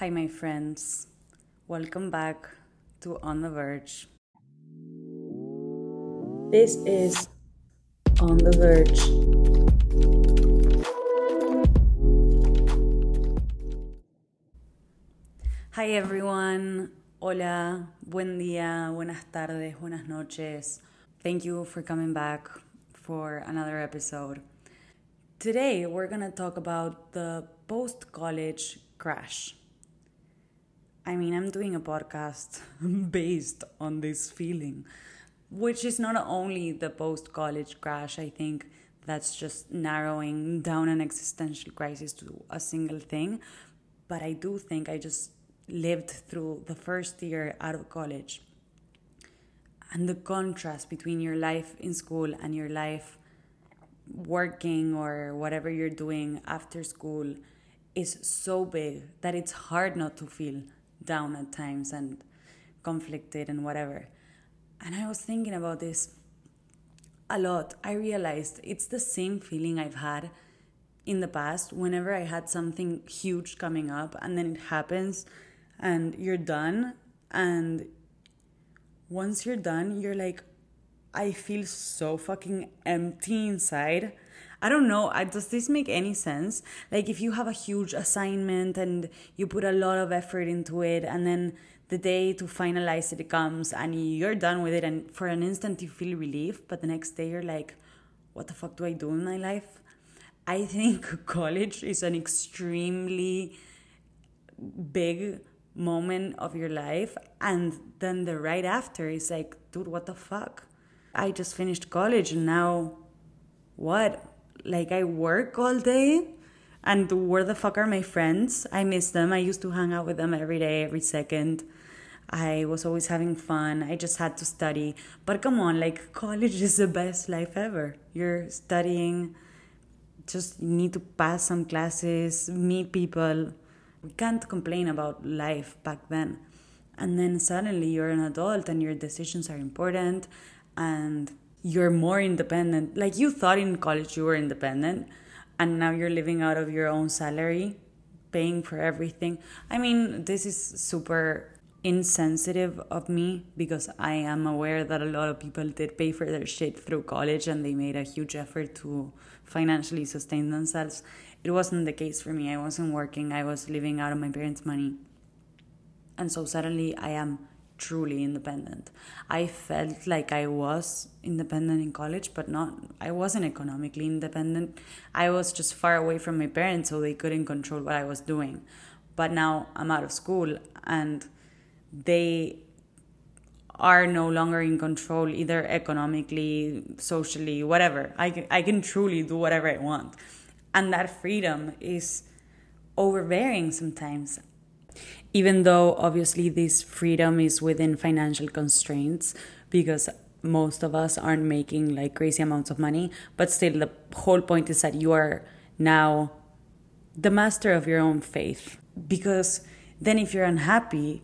Hi, my friends. Welcome back to On the Verge. This is On the Verge. Hi, everyone. Hola, buen día, buenas tardes, buenas noches. Thank you for coming back for another episode. Today, we're going to talk about the post college crash. I mean, I'm doing a podcast based on this feeling, which is not only the post college crash, I think that's just narrowing down an existential crisis to a single thing. But I do think I just lived through the first year out of college and the contrast between your life in school and your life working or whatever you're doing after school is so big that it's hard not to feel down at times and conflicted and whatever. And I was thinking about this a lot. I realized it's the same feeling I've had in the past whenever I had something huge coming up and then it happens and you're done. And once you're done, you're like, I feel so fucking empty inside. I don't know. does this make any sense? Like, if you have a huge assignment and you put a lot of effort into it, and then the day to finalize it comes and you're done with it, and for an instant you feel relief, but the next day you're like, what the fuck do I do in my life? I think college is an extremely big moment of your life, and then the right after is like, dude, what the fuck? I just finished college and now what? Like I work all day and where the fuck are my friends? I miss them. I used to hang out with them every day, every second. I was always having fun. I just had to study. But come on, like college is the best life ever. You're studying, just need to pass some classes, meet people. We can't complain about life back then. And then suddenly you're an adult and your decisions are important and you're more independent. Like you thought in college you were independent, and now you're living out of your own salary, paying for everything. I mean, this is super insensitive of me because I am aware that a lot of people did pay for their shit through college and they made a huge effort to financially sustain themselves. It wasn't the case for me. I wasn't working, I was living out of my parents' money. And so suddenly I am truly independent. I felt like I was independent in college, but not, I wasn't economically independent. I was just far away from my parents, so they couldn't control what I was doing. But now I'm out of school and they are no longer in control either economically, socially, whatever. I can, I can truly do whatever I want. And that freedom is overbearing sometimes even though obviously this freedom is within financial constraints because most of us aren't making like crazy amounts of money but still the whole point is that you are now the master of your own faith. Because then if you're unhappy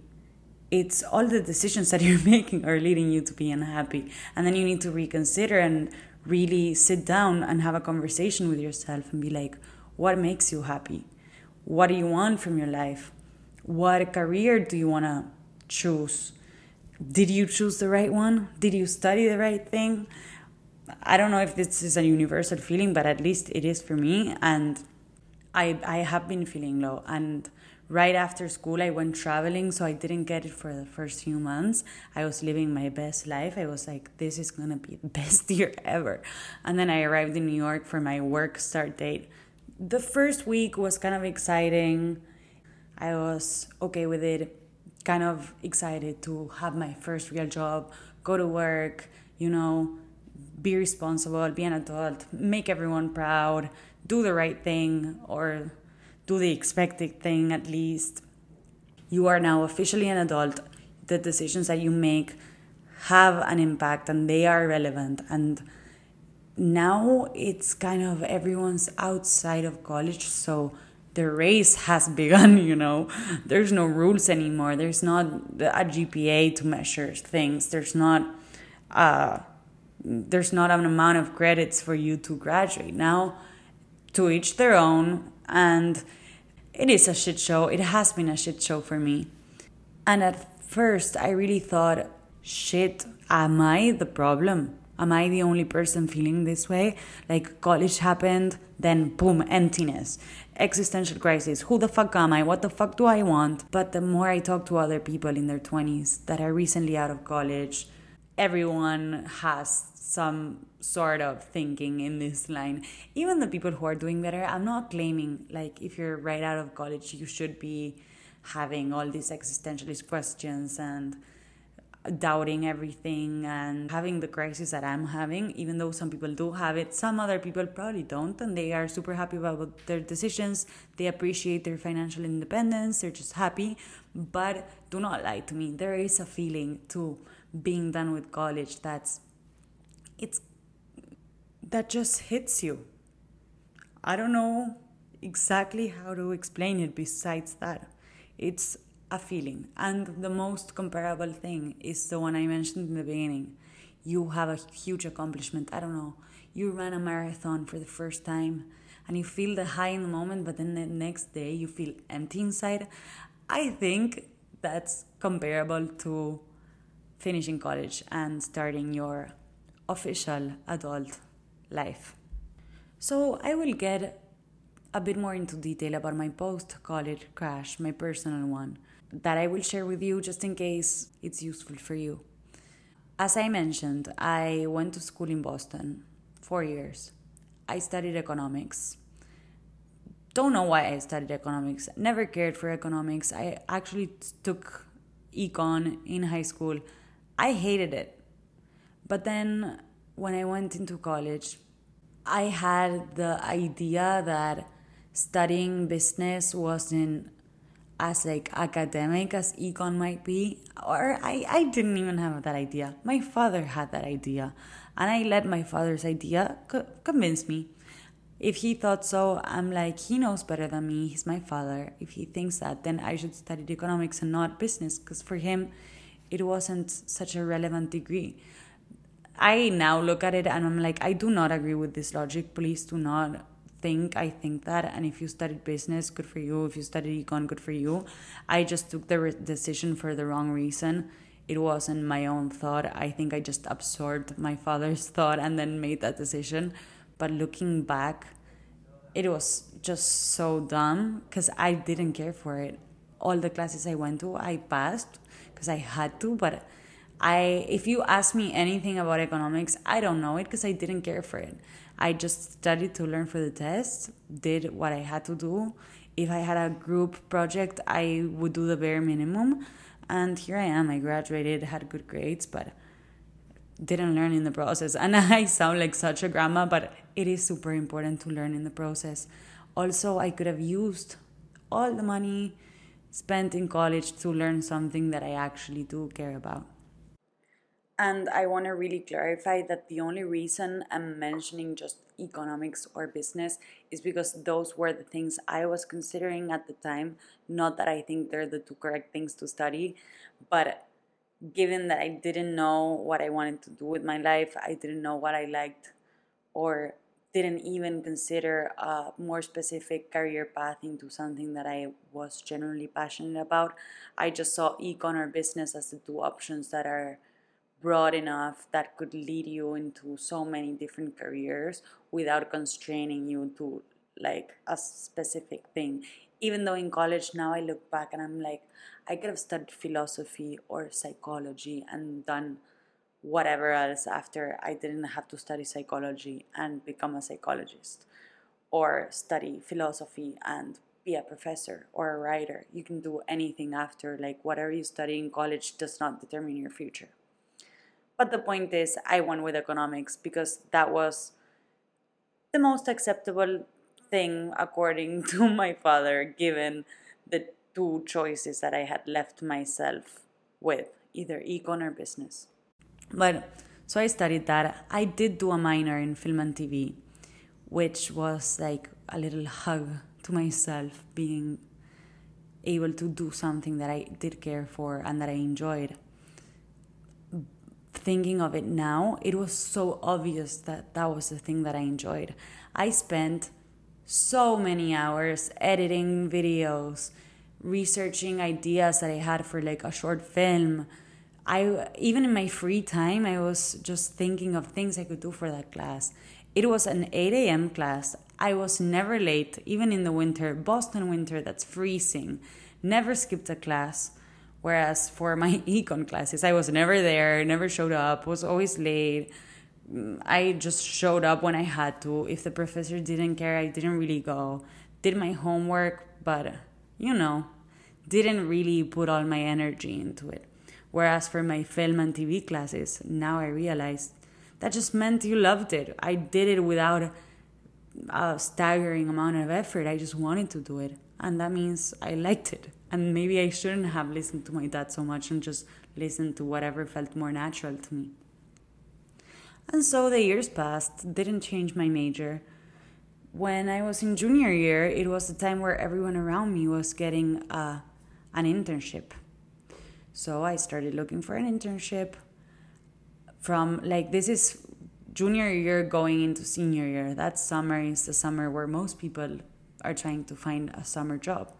it's all the decisions that you're making are leading you to be unhappy. And then you need to reconsider and really sit down and have a conversation with yourself and be like what makes you happy? What do you want from your life what career do you want to choose? Did you choose the right one? Did you study the right thing? I don't know if this is a universal feeling, but at least it is for me. And I, I have been feeling low. And right after school, I went traveling, so I didn't get it for the first few months. I was living my best life. I was like, this is gonna be the best year ever. And then I arrived in New York for my work start date. The first week was kind of exciting I was okay with it, kind of excited to have my first real job, go to work, you know, be responsible, be an adult, make everyone proud, do the right thing, or do the expected thing at least. You are now officially an adult. The decisions that you make have an impact and they are relevant. And now it's kind of everyone's outside of college, so the race has begun, you know. There's no rules anymore. There's not a GPA to measure things. There's not uh, there's not an amount of credits for you to graduate. Now, to each their own, and it is a shit show. It has been a shit show for me. And at first, I really thought, shit, am I the problem? Am I the only person feeling this way? Like college happened, then boom, emptiness, existential crisis. Who the fuck am I? What the fuck do I want? But the more I talk to other people in their 20s that are recently out of college, everyone has some sort of thinking in this line. Even the people who are doing better, I'm not claiming like if you're right out of college, you should be having all these existentialist questions and doubting everything and having the crisis that I'm having, even though some people do have it, some other people probably don't, and they are super happy about their decisions. They appreciate their financial independence, they're just happy. But do not lie to me. There is a feeling to being done with college that's it's that just hits you. I don't know exactly how to explain it besides that. It's a feeling. And the most comparable thing is the one I mentioned in the beginning. You have a huge accomplishment. I don't know. You ran a marathon for the first time and you feel the high in the moment, but then the next day you feel empty inside. I think that's comparable to finishing college and starting your official adult life. So I will get a bit more into detail about my post college crash, my personal one that I will share with you just in case it's useful for you. As I mentioned, I went to school in Boston four years. I studied economics. Don't know why I studied economics. Never cared for economics. I actually took econ in high school. I hated it. But then when I went into college, I had the idea that studying business wasn't as like academic as econ might be or I, I didn't even have that idea. My father had that idea and i let my father's idea co- convince me. If he thought so i'm like he knows better than me he's my father. If he thinks that then i should study economics and not business because for him it wasn't such a relevant degree. I now look at it and i'm like i do not agree with this logic please do not think I think that and if you studied business good for you. If you studied econ good for you. I just took the re- decision for the wrong reason. It wasn't my own thought. I think I just absorbed my father's thought and then made that decision. But looking back it was just so dumb because I didn't care for it. All the classes I went to I passed because I had to but I if you ask me anything about economics I don't know it because I didn't care for it I just studied to learn for the test, did what I had to do. If I had a group project, I would do the bare minimum. And here I am. I graduated, had good grades, but didn't learn in the process. And I sound like such a grandma, but it is super important to learn in the process. Also, I could have used all the money spent in college to learn something that I actually do care about. And I want to really clarify that the only reason I'm mentioning just economics or business is because those were the things I was considering at the time. Not that I think they're the two correct things to study, but given that I didn't know what I wanted to do with my life, I didn't know what I liked, or didn't even consider a more specific career path into something that I was generally passionate about. I just saw econ or business as the two options that are broad enough that could lead you into so many different careers without constraining you to like a specific thing. Even though in college now i look back and i'm like i could have studied philosophy or psychology and done whatever else after i didn't have to study psychology and become a psychologist or study philosophy and be a professor or a writer. You can do anything after like whatever you study in college does not determine your future but the point is, I went with economics because that was the most acceptable thing according to my father, given the two choices that I had left myself with either econ or business. But so I studied that. I did do a minor in film and TV, which was like a little hug to myself, being able to do something that I did care for and that I enjoyed thinking of it now, it was so obvious that that was the thing that I enjoyed. I spent so many hours editing videos, researching ideas that I had for like a short film. I even in my free time, I was just thinking of things I could do for that class. It was an 8 a.m. class. I was never late, even in the winter, Boston winter that's freezing. Never skipped a class. Whereas for my econ classes, I was never there, never showed up, was always late. Mm, I just showed up when I had to. If the professor didn't care, I didn't really go. Did my homework, but you know, didn't really put all my energy into it. Whereas for my film and TV classes, now I realized that just meant you loved it. I did it without a staggering amount of effort. I just wanted to do it. And that means I liked it. And maybe I shouldn't have listened to my dad so much and just listened to whatever felt more natural to me. And so the years passed, didn't change my major. When I was in junior year, it was the time where everyone around me was getting uh, an internship. So I started looking for an internship from like this is junior year going into senior year. That summer is the summer where most people are trying to find a summer job.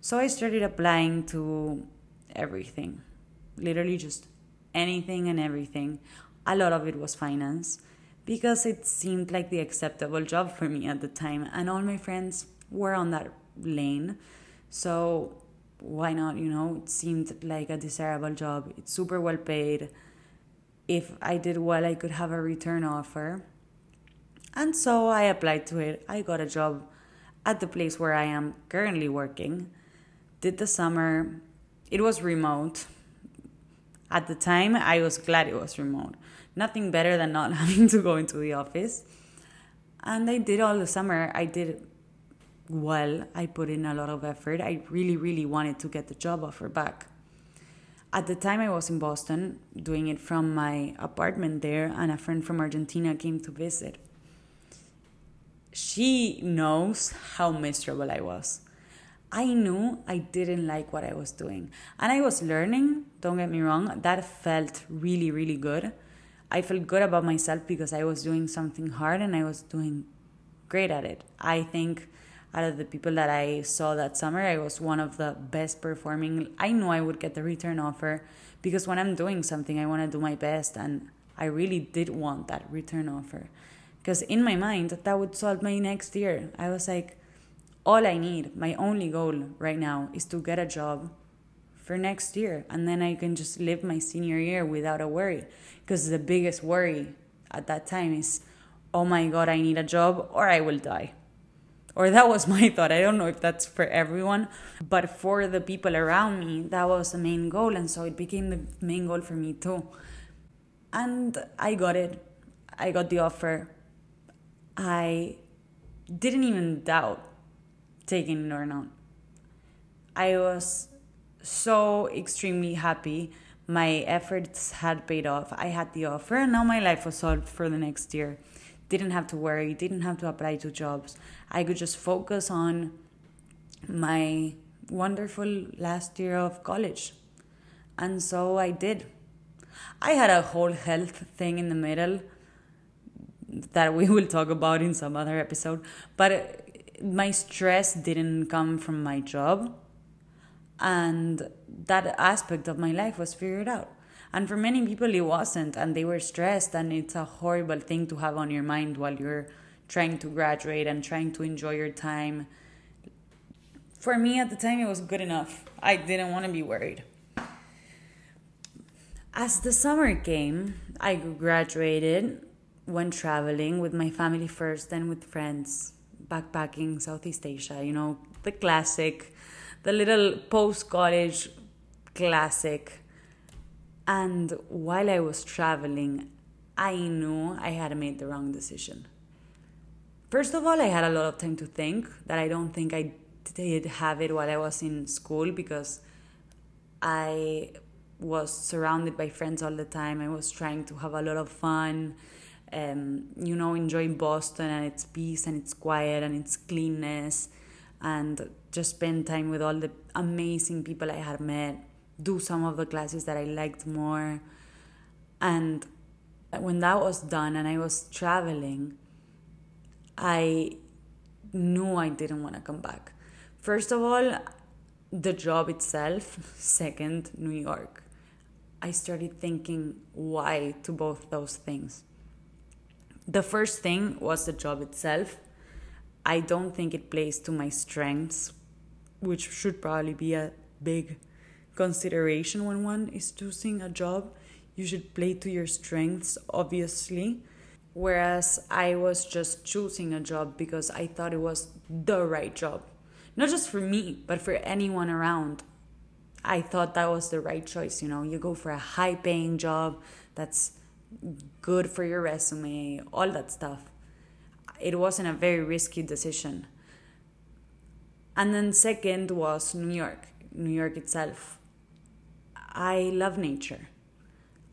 So I started applying to everything, literally just anything and everything. A lot of it was finance because it seemed like the acceptable job for me at the time and all my friends were on that lane. So why not you know? It seemed like a desirable job. It's super well paid. If i did well i could have a return offer. And so i applied to it. I got a job at the place where i am currently working did the summer it was remote at the time i was glad it was remote nothing better than not having to go into the office. And I did all the summer. I did well. I put in a lot of effort. I really, really wanted to get the job offer back. At the time, I was in Boston doing it from my apartment there, and a friend from Argentina came to visit. She knows how miserable I was. I knew I didn't like what I was doing. And I was learning, don't get me wrong, that felt really, really good. I felt good about myself because I was doing something hard and I was doing great at it. I think out of the people that I saw that summer, I was one of the best performing. I knew I would get the return offer because when I'm doing something, I want to do my best. And I really did want that return offer because in my mind, that would solve my next year. I was like, all I need, my only goal right now is to get a job for next year and then I can just live my senior year without a worry because the biggest worry at that time is oh my god I need a job or I will die. Or that was my thought. I don't know if that's for everyone but for the people around me that was the main goal and so it became the main goal for me too. And I got it. I got the offer. I didn't even doubt taking it or not I was so extremely happy. My efforts had paid off. I had the offer, and now my life was solved for the next year. Didn't have to worry, didn't have to apply to jobs. I could just focus on my wonderful last year of college. And so I did. I had a whole health thing in the middle that we will talk about in some other episode, but my stress didn't come from my job and that aspect of my life was figured out. And for many people it wasn't and they were stressed and it's a horrible thing to have on your mind while you're trying to graduate and trying to enjoy your time. For me at the time it was good enough. I didn't want to be worried. As the summer came i graduated went traveling with my family first then with friends backpacking southeast asia you know the classic the little post college classic. And while I was traveling, I knew I had made the wrong decision. First of all, I had a lot of time to think that I don't think I did have it while I was in school because I was surrounded by friends all the time. I was trying to have a lot of fun, um, you know, enjoying Boston and its peace and its quiet and its cleanness and just spend time with all the amazing people I had met, do some of the classes that I liked more. And when that was done and I was traveling, I knew I didn't want to come back. First of all, the job itself. Second, New York. I started thinking why to both those things. The first thing was the job itself. I don't think it plays to my strengths, which should probably be a big consideration when one is choosing a job. You should play to your strengths, obviously. Whereas I was just choosing a job because I thought it was the right job. Not just for me, but for anyone around. I thought that was the right choice. You know, you go for a high paying job that's good for your resume, all that stuff. It wasn't a very risky decision. And then, second was New York, New York itself. I love nature.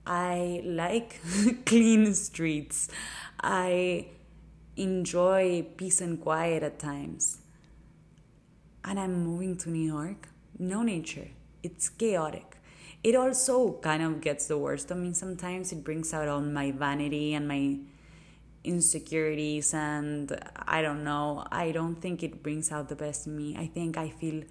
I like clean streets. I enjoy peace and quiet at times. And I'm moving to New York. No nature. It's chaotic it also kind of gets the worst of me sometimes. It brings out all my vanity and my insecurities, and I don't know. I don't think it brings out the best in me. I think I feel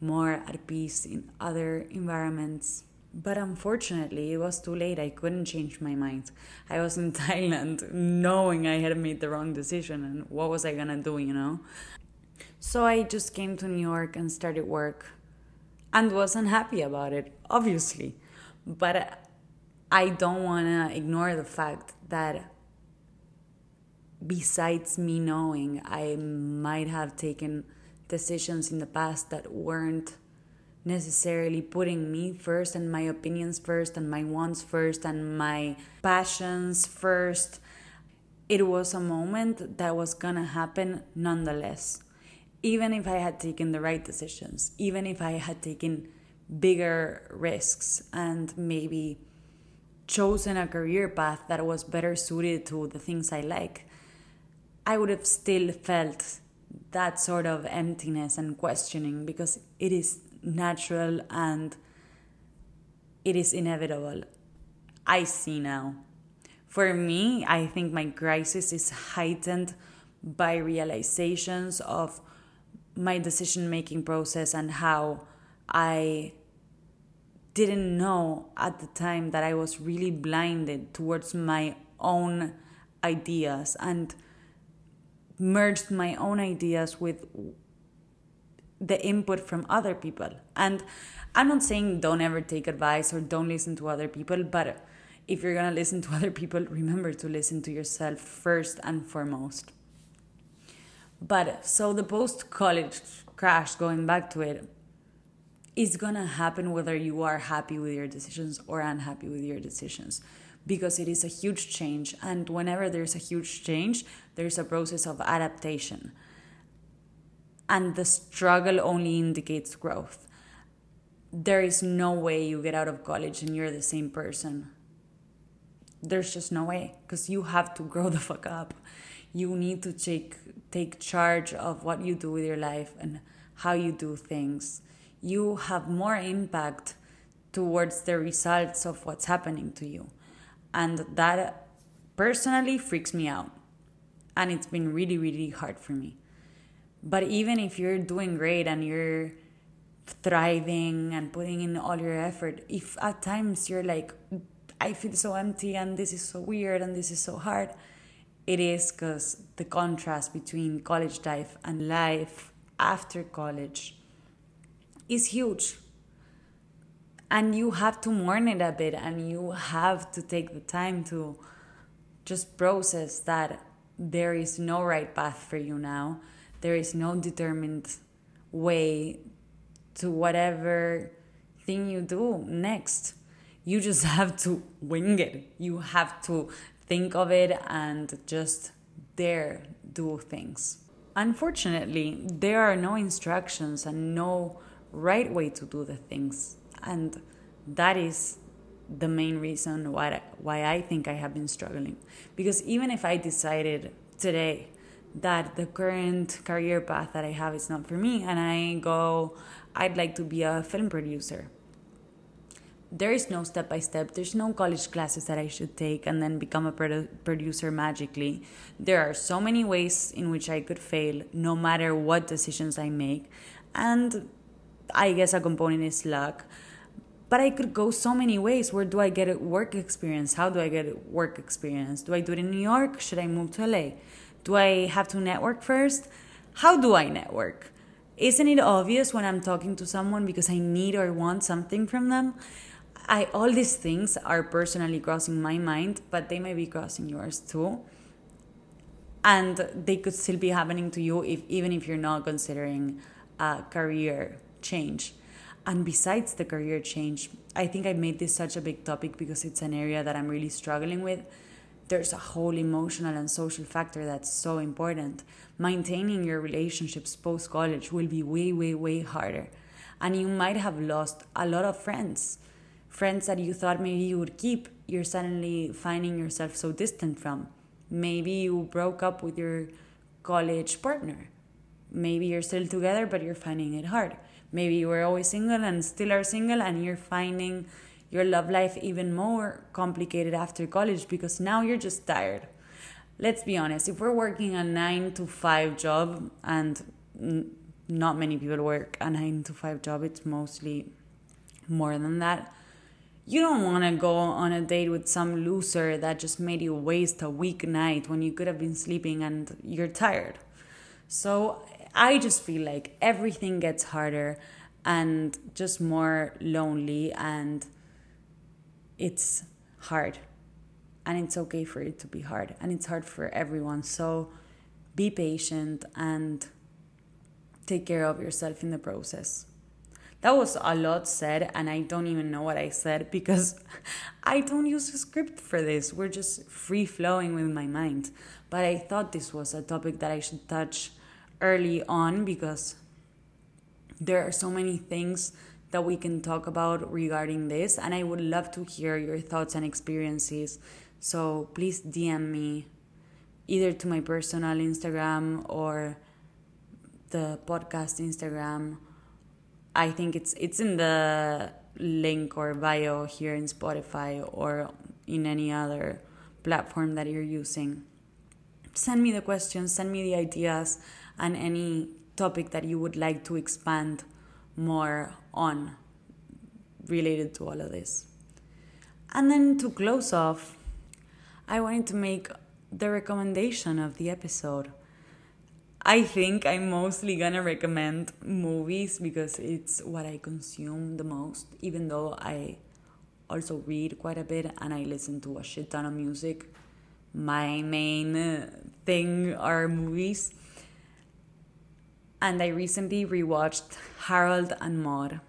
more at peace in other environments. But unfortunately, it was too late. I couldn't change my mind. I was in Thailand knowing I had made the wrong decision, and what was I gonna do, you know? So I just came to New York and started work and was unhappy about it, obviously. But I don't want to ignore the fact that besides me knowing I might have taken decisions in the past that weren't necessarily putting me first and my opinions first and my wants first and my passions first. It was a moment that was gonna happen nonetheless even if I had taken the right decisions, even if I had taken bigger risks and maybe chosen a career path that was better suited to the things I like, I would have still felt that sort of emptiness and questioning because it is natural and it is inevitable. I see now. For me, I think my crisis is heightened by realizations of my decision making process and how I didn't know at the time that I was really blinded towards my own ideas and merged my own ideas with the input from other people. And I'm not saying don't ever take advice or don't listen to other people, but if you're gonna listen to other people, remember to listen to yourself first and foremost. But so the post college crash, going back to it, is gonna happen whether you are happy with your decisions or unhappy with your decisions because it is a huge change. And whenever there's a huge change, there's a process of adaptation. And the struggle only indicates growth. There is no way you get out of college and you're the same person. There's just no way because you have to grow the fuck up you need to take take charge of what you do with your life and how you do things. You have more impact towards the results of what's happening to you. And that personally freaks me out. And it's been really really hard for me. But even if you're doing great and you're thriving and putting in all your effort if at times you're like i feel so empty and this is so weird and this is so hard it is because the contrast between college life and life after college is huge. And you have to mourn it a bit and you have to take the time to just process that there is no right path for you now. There is no determined way to whatever thing you do next. You just have to wing it. You have to think of it and just dare do things. Unfortunately, there are no instructions and no right way to do the things. And that is the main reason why, why I think I have been struggling. Because even if I decided today that the current career path that I have is not for me and I go, I'd like to be a film producer. There is no step by step. There's no college classes that I should take and then become a produ- producer magically. There are so many ways in which I could fail, no matter what decisions I make. And I guess a component is luck. But I could go so many ways. Where do I get a work experience? How do I get work experience? Do I do it in New York? Should I move to LA? Do I have to network first? How do I network? Isn't it obvious when I'm talking to someone because I need or want something from them? I all these things are personally crossing my mind, but they may be crossing yours too. And they could still be happening to you if even if you're not considering a career change. And besides the career change, I think I made this such a big topic because it's an area that I'm really struggling with. There's a whole emotional and social factor that's so important. Maintaining your relationships post college will be way, way, way harder. And you might have lost a lot of friends friends that you thought maybe you would keep, you're suddenly finding yourself so distant from. Maybe you broke up with your college partner. Maybe you're still together, but you're finding it hard. Maybe you were always single and still are single, and you're finding your love life even more complicated after college because now you're just tired. Let's be honest, if we're working a nine to five job, and not many people work a nine to five job, it's mostly more than that you don't want to go on a date with some loser that just made you waste a week night when you could have been sleeping and you're tired. So I just feel like everything gets harder and just more lonely and it's hard. And it's okay for it to be hard and it's hard for everyone. So be patient and take care of yourself in the process. That was a lot said, and I don't even know what I said because I don't use a script for this. We're just free flowing with my mind. But I thought this was a topic that I should touch early on because there are so many things that we can talk about regarding this, and I would love to hear your thoughts and experiences. So please DM me either to my personal Instagram or the podcast Instagram I think it's it's in the link or bio here in Spotify or in any other platform that you're using. Send me the questions, send me the ideas, and any topic that you would like to expand more on related to all of this. And then to close off, I wanted to make the recommendation of the episode. I think I'm mostly gonna recommend movies because it's what I consume the most, even though I also read quite a bit and I listen to a shit ton of music. My main uh, thing are movies. And I recently rewatched Harold and Maude.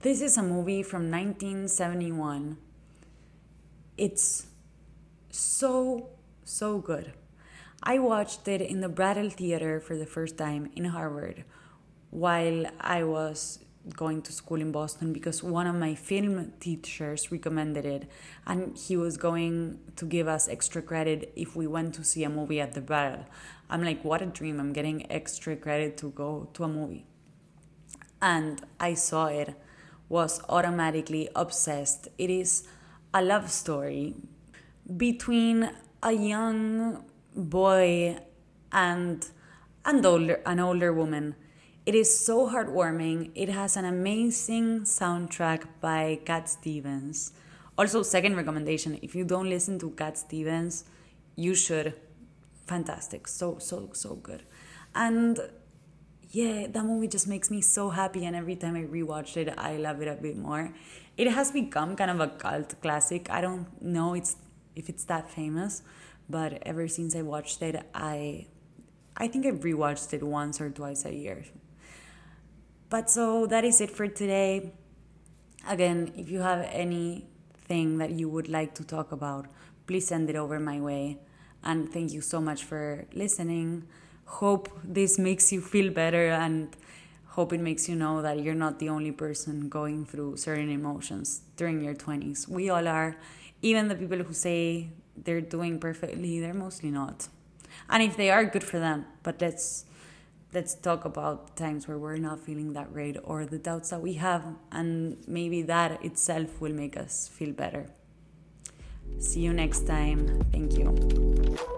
This is a movie from 1971. It's so, so good. I watched it in the Brattle Theater for the first time in Harvard while I was going to school in Boston because one of my film teachers recommended it and he was going to give us extra credit if we went to see a movie at the Brattle. I'm like, what a dream! I'm getting extra credit to go to a movie. And I saw it, was automatically obsessed. It is a love story between a young boy and and older an older woman. It is so heartwarming. It has an amazing soundtrack by Cat Stevens. Also, second recommendation: if you don't listen to Cat Stevens, you should. Fantastic, so so so good, and yeah, that movie just makes me so happy. And every time I rewatch it, I love it a bit more. It has become kind of a cult classic. I don't know it's if it's that famous, but ever since I watched it, I I think I've rewatched it once or twice a year. But so that is it for today. Again, if you have anything that you would like to talk about, please send it over my way. And thank you so much for listening. Hope this makes you feel better and hope it makes you know that you're not the only person going through certain emotions during your 20s. We all are. Even the people who say they're doing perfectly, they're mostly not. And if they are, good for them. But let's let's talk about times where we're not feeling that great or the doubts that we have, and maybe that itself will make us feel better. See you next time. Thank you.